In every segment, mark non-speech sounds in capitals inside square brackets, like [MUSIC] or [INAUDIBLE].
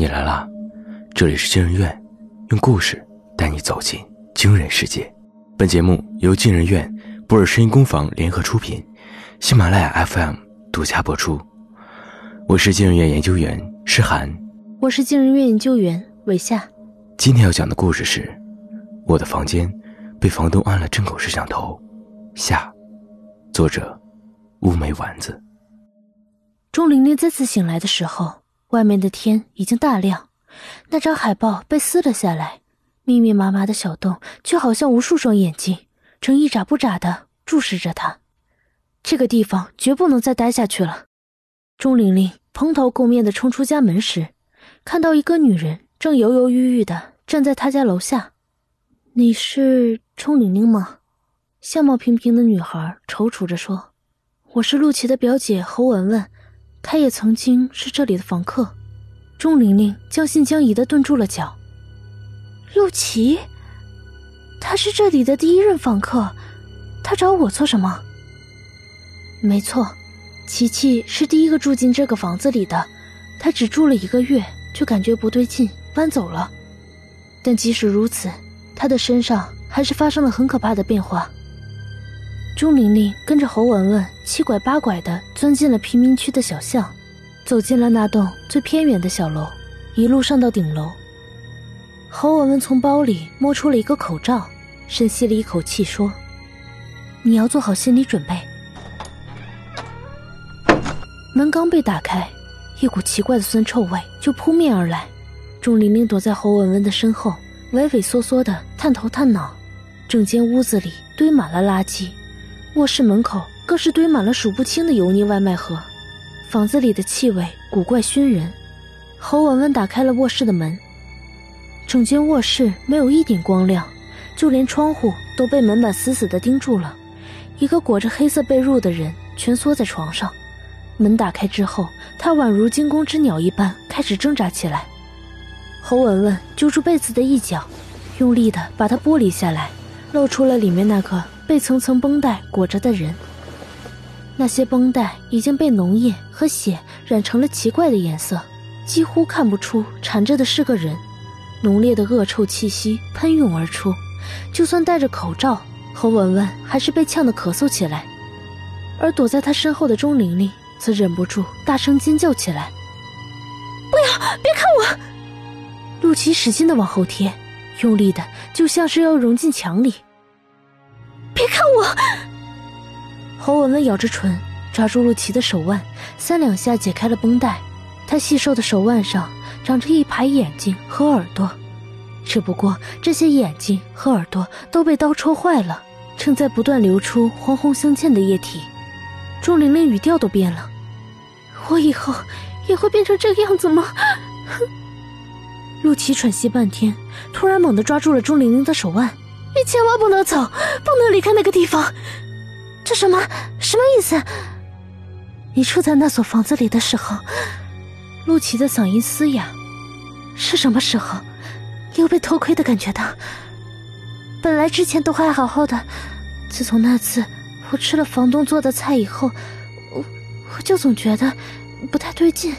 你来啦，这里是惊人院，用故事带你走进惊人世界。本节目由惊人院、博尔声音工坊联合出品，喜马拉雅 FM 独家播出。我是惊人院研究员诗涵，我是惊人院研究员韦夏。今天要讲的故事是：我的房间被房东安了针孔摄像头。下，作者乌梅丸子。钟玲玲再次醒来的时候。外面的天已经大亮，那张海报被撕了下来，密密麻麻的小洞却好像无数双眼睛，正一眨不眨的注视着他。这个地方绝不能再待下去了。钟玲玲蓬头垢面的冲出家门时，看到一个女人正犹犹豫豫的站在她家楼下。“你是钟玲玲吗？”相貌平平的女孩踌躇着说，“我是陆琪的表姐侯文文。”他也曾经是这里的房客，钟玲玲将信将疑的顿住了脚。陆琪，他是这里的第一任房客，他找我做什么？没错，琪琪是第一个住进这个房子里的，他只住了一个月就感觉不对劲，搬走了。但即使如此，他的身上还是发生了很可怕的变化。钟玲玲跟着侯文文七拐八拐的钻进了贫民区的小巷，走进了那栋最偏远的小楼，一路上到顶楼。侯文文从包里摸出了一个口罩，深吸了一口气说：“你要做好心理准备。”门刚被打开，一股奇怪的酸臭味就扑面而来。钟玲玲躲在侯文文的身后，畏畏缩缩的探头探脑，整间屋子里堆满了垃圾。卧室门口更是堆满了数不清的油腻外卖盒，房子里的气味古怪熏人。侯文文打开了卧室的门，整间卧室没有一点光亮，就连窗户都被门板死死地钉住了。一个裹着黑色被褥的人蜷缩在床上，门打开之后，他宛如惊弓之鸟一般开始挣扎起来。侯文文揪住被子的一角，用力地把它剥离下来，露出了里面那个。被层层绷带裹着的人，那些绷带已经被脓液和血染成了奇怪的颜色，几乎看不出缠着的是个人。浓烈的恶臭气息喷涌而出，就算戴着口罩，侯文文还是被呛得咳嗽起来。而躲在他身后的钟玲玲则忍不住大声尖叫起来：“不要，别看我！”陆琪使劲的往后贴，用力的就像是要融进墙里。别看我！侯文文咬着唇，抓住陆琪的手腕，三两下解开了绷带。他细瘦的手腕上长着一排眼睛和耳朵，只不过这些眼睛和耳朵都被刀戳坏了，正在不断流出黄红相间的液体。钟玲玲语调都变了：“我以后也会变成这个样子吗？” [LAUGHS] 陆琪喘息半天，突然猛地抓住了钟玲玲的手腕。你千万不能走，不能离开那个地方。这什么什么意思？你住在那所房子里的时候，陆琪的嗓音嘶哑。是什么时候？有被偷窥的感觉的？本来之前都还好好的，自从那次我吃了房东做的菜以后，我我就总觉得不太对劲。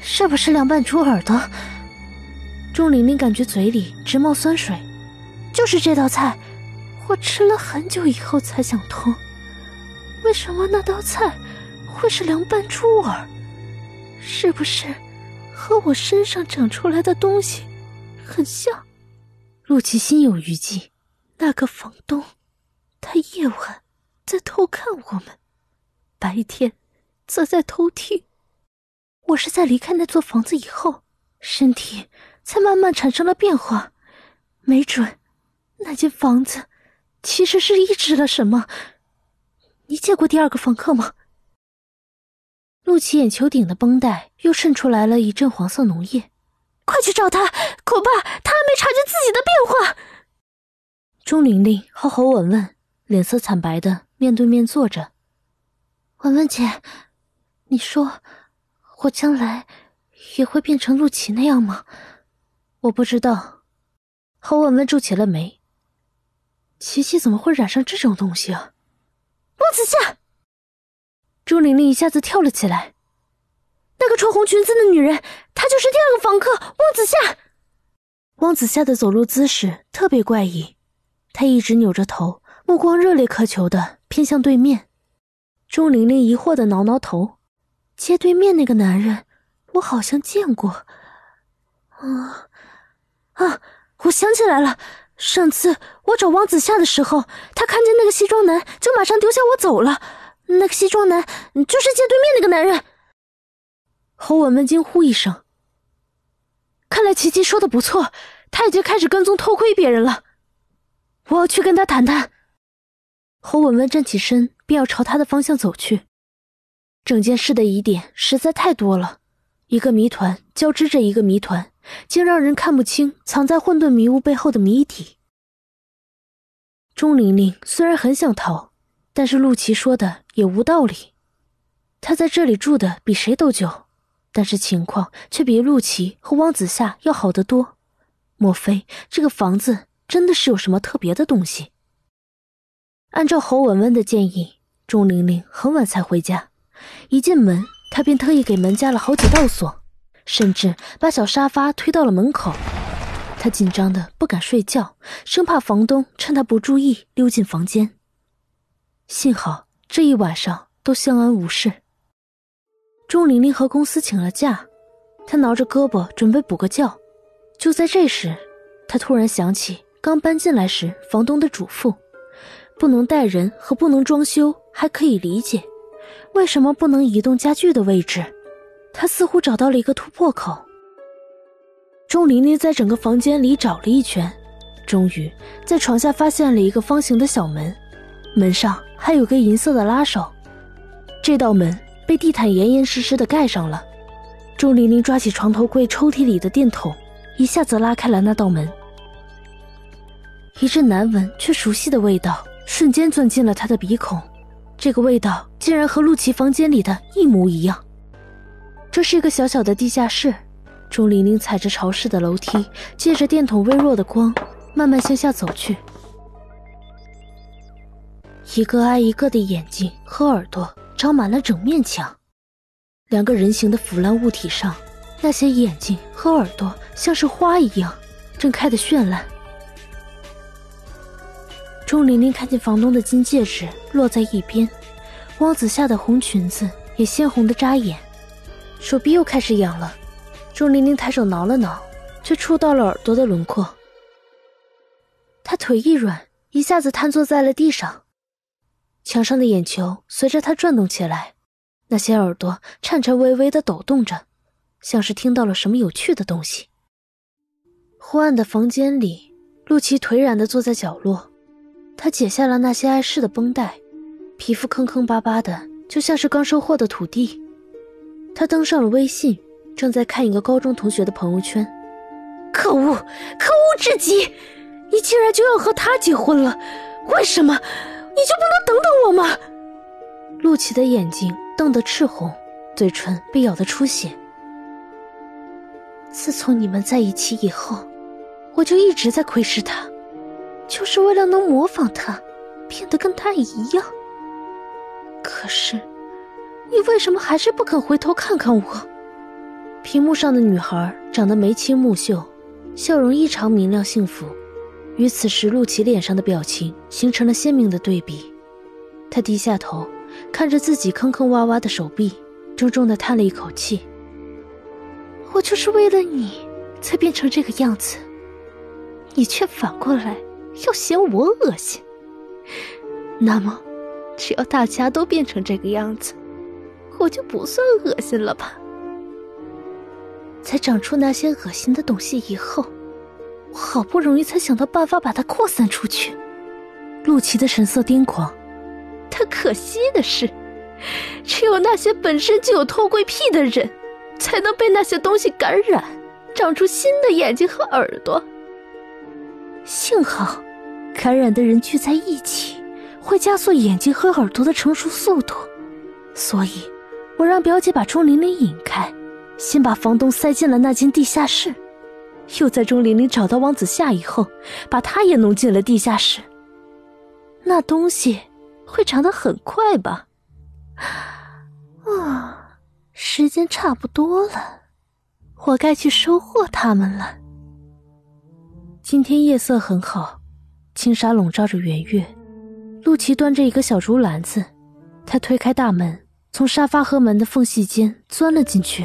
是不是凉拌猪耳朵？钟玲玲感觉嘴里直冒酸水。就是这道菜，我吃了很久以后才想通，为什么那道菜会是凉拌猪耳？是不是和我身上长出来的东西很像？陆琪心有余悸，那个房东，他夜晚在偷看我们，白天则在偷听。我是在离开那座房子以后，身体才慢慢产生了变化，没准。那间房子其实是抑制了什么？你见过第二个房客吗？陆琪眼球顶的绷带又渗出来了一阵黄色脓液，快去找他！恐怕他还没察觉自己的变化。钟玲玲和侯文文脸色惨白的面对面坐着。文文姐，你说我将来也会变成陆琪那样吗？我不知道。侯文文皱起了眉。琪琪怎么会染上这种东西啊？陆子夏，朱玲玲一下子跳了起来。那个穿红裙子的女人，她就是第二个房客汪子夏。汪子夏的走路姿势特别怪异，他一直扭着头，目光热烈渴求的偏向对面。钟玲玲疑惑的挠挠头，街对面那个男人，我好像见过。啊啊！我想起来了，上次我找汪子夏的时候，他看见那个西装男，就马上丢下我走了。那个西装男就是街对面那个男人。侯文文惊呼一声。看来琪琪说的不错，他已经开始跟踪偷窥别人了。我要去跟他谈谈。侯文文站起身，便要朝他的方向走去。整件事的疑点实在太多了，一个谜团交织着一个谜团，竟让人看不清藏在混沌迷雾背后的谜底。钟玲玲虽然很想逃，但是陆琪说的也无道理。他在这里住的比谁都久。但是情况却比陆琪和汪子夏要好得多，莫非这个房子真的是有什么特别的东西？按照侯文文的建议，钟玲玲很晚才回家，一进门，她便特意给门加了好几道锁，甚至把小沙发推到了门口。他紧张的不敢睡觉，生怕房东趁他不注意溜进房间。幸好这一晚上都相安无事。钟玲玲和公司请了假，她挠着胳膊准备补个觉。就在这时，她突然想起刚搬进来时房东的嘱咐：不能带人和不能装修，还可以理解，为什么不能移动家具的位置？他似乎找到了一个突破口。钟玲玲在整个房间里找了一圈，终于在床下发现了一个方形的小门，门上还有个银色的拉手。这道门。被地毯严严实实的盖上了。钟玲玲抓起床头柜抽屉里的电筒，一下子拉开了那道门。一阵难闻却熟悉的味道瞬间钻进了她的鼻孔，这个味道竟然和陆琪房间里的一模一样。这是一个小小的地下室，钟玲玲踩着潮湿的楼梯，借着电筒微弱的光，慢慢向下走去。一个挨一个的眼睛和耳朵。长满了整面墙，两个人形的腐烂物体上，那些眼睛和耳朵像是花一样，正开得绚烂。钟玲玲看见房东的金戒指落在一边，汪子夏的红裙子也鲜红的扎眼，手臂又开始痒了。钟玲玲抬手挠了挠，却触到了耳朵的轮廓。她腿一软，一下子瘫坐在了地上。墙上的眼球随着他转动起来，那些耳朵颤颤巍巍的抖动着，像是听到了什么有趣的东西。昏暗的房间里，陆琪颓然的坐在角落，他解下了那些碍事的绷带，皮肤坑坑巴巴的，就像是刚收获的土地。他登上了微信，正在看一个高中同学的朋友圈。可恶，可恶至极！你竟然就要和他结婚了？为什么？你就不能等等我吗？陆琪的眼睛瞪得赤红，嘴唇被咬得出血。自从你们在一起以后，我就一直在窥视他，就是为了能模仿他，变得跟他一样。可是，你为什么还是不肯回头看看我？屏幕上的女孩长得眉清目秀，笑容异常明亮幸福。与此时陆琪脸上的表情形成了鲜明的对比，他低下头，看着自己坑坑洼洼的手臂，重重的叹了一口气。我就是为了你才变成这个样子，你却反过来要嫌我恶心。那么，只要大家都变成这个样子，我就不算恶心了吧？在长出那些恶心的东西以后。我好不容易才想到办法把它扩散出去。陆琪的神色癫狂，但可惜的是，只有那些本身就有偷窥癖的人，才能被那些东西感染，长出新的眼睛和耳朵。幸好，感染的人聚在一起，会加速眼睛和耳朵的成熟速度，所以，我让表姐把钟玲玲引开，先把房东塞进了那间地下室。又在钟玲玲找到王子夏以后，把他也弄进了地下室。那东西会长得很快吧？啊，时间差不多了，我该去收获他们了。今天夜色很好，轻纱笼罩着圆月。陆琪端着一个小竹篮子，他推开大门，从沙发和门的缝隙间钻了进去。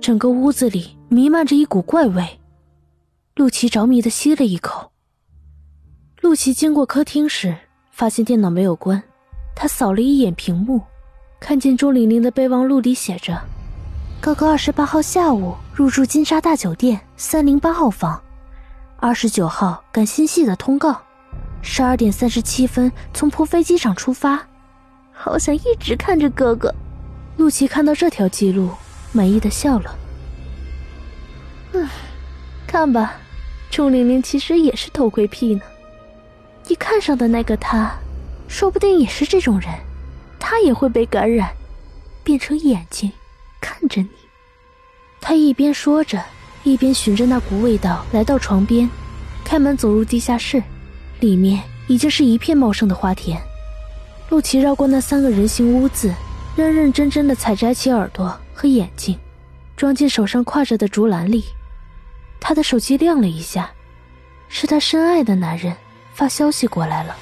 整个屋子里弥漫着一股怪味，陆琪着迷的吸了一口。陆琪经过客厅时，发现电脑没有关，他扫了一眼屏幕，看见钟玲玲的备忘录里写着：“高高二十八号下午入住金沙大酒店三零八号房，二十九号赶新戏的通告。”十二点三十七分从浦飞机场出发，好想一直看着哥哥。陆琪看到这条记录，满意的笑了。嗯，看吧，钟玲玲其实也是偷窥癖呢。你看上的那个他，说不定也是这种人，他也会被感染，变成眼睛看着你。他一边说着，一边循着那股味道来到床边，开门走入地下室。里面已经是一片茂盛的花田，陆琪绕过那三个人形屋子，认认真真的采摘起耳朵和眼睛，装进手上挎着的竹篮里。他的手机亮了一下，是他深爱的男人发消息过来了。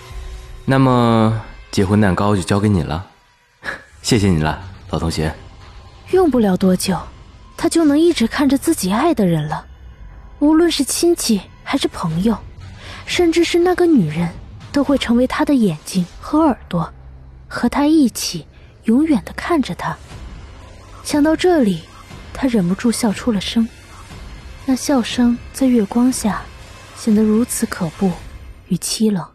那么结婚蛋糕就交给你了，[LAUGHS] 谢谢你了，老同学。用不了多久，他就能一直看着自己爱的人了，无论是亲戚还是朋友。甚至是那个女人，都会成为他的眼睛和耳朵，和他一起永远的看着他。想到这里，他忍不住笑出了声。那笑声在月光下，显得如此可怖与凄冷。